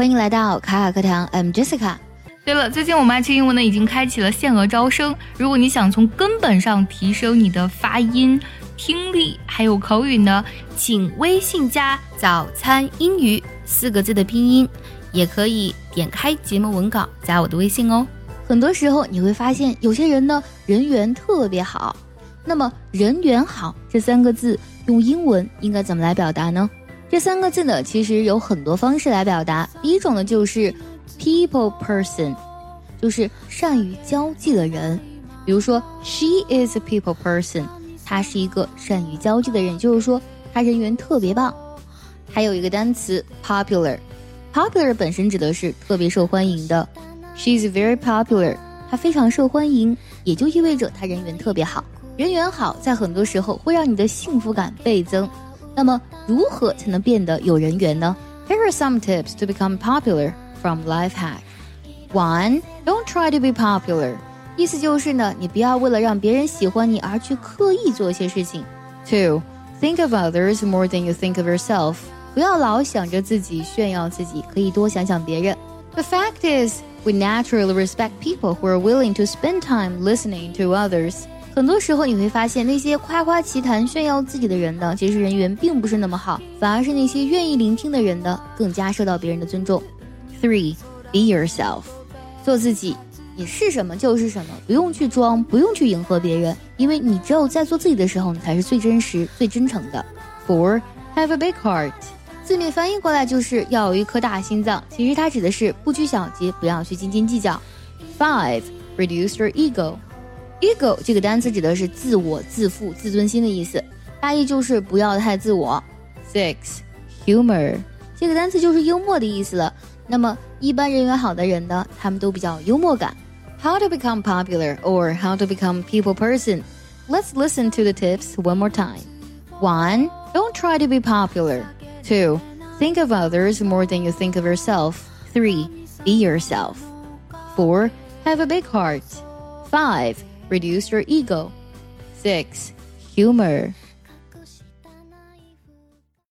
欢迎来到卡卡课堂，I'm Jessica。对了，最近我们爱趣英文呢已经开启了限额招生，如果你想从根本上提升你的发音、听力还有口语呢，请微信加“早餐英语”四个字的拼音，也可以点开节目文稿加我的微信哦。很多时候你会发现，有些人呢人缘特别好。那么“人缘好”这三个字用英文应该怎么来表达呢？这三个字呢，其实有很多方式来表达。第一种呢，就是 people person，就是善于交际的人。比如说，she is a people person，她是一个善于交际的人，就是说她人缘特别棒。还有一个单词 popular，popular 本身指的是特别受欢迎的。She is very popular，她非常受欢迎，也就意味着她人缘特别好。人缘好，在很多时候会让你的幸福感倍增。那么，如何才能变得有人缘呢？Here are some tips to become popular from Life Hack. One, don't try to be popular. 意思就是呢，你不要为了让别人喜欢你而去刻意做一些事情。Two, think of others more than you think of yourself. 不要老想着自己炫耀自己，可以多想想别人。The fact is, we naturally respect people who are willing to spend time listening to others. 很多时候你会发现，那些夸夸其谈、炫耀自己的人呢，其实人缘并不是那么好，反而是那些愿意聆听的人呢，更加受到别人的尊重。Three, be yourself，做自己，你是什么就是什么，不用去装，不用去迎合别人，因为你只有在做自己的时候，你才是最真实、最真诚的。Four, have a big heart，字面翻译过来就是要有一颗大心脏，其实它指的是不拘小节，不要去斤斤计较。Five, reduce your ego。ego 这个单词指的是自我、自负、自尊心的意思，大意就是不要太自我。Six, humor 这个单词就是幽默的意思了。那么一般人缘好的人呢，他们都比较幽默感。How to become popular or how to become people person? Let's listen to the tips one more time. One, don't try to be popular. Two, think of others more than you think of yourself. Three, be yourself. Four, have a big heart. Five, reduce your ego. 6. Humor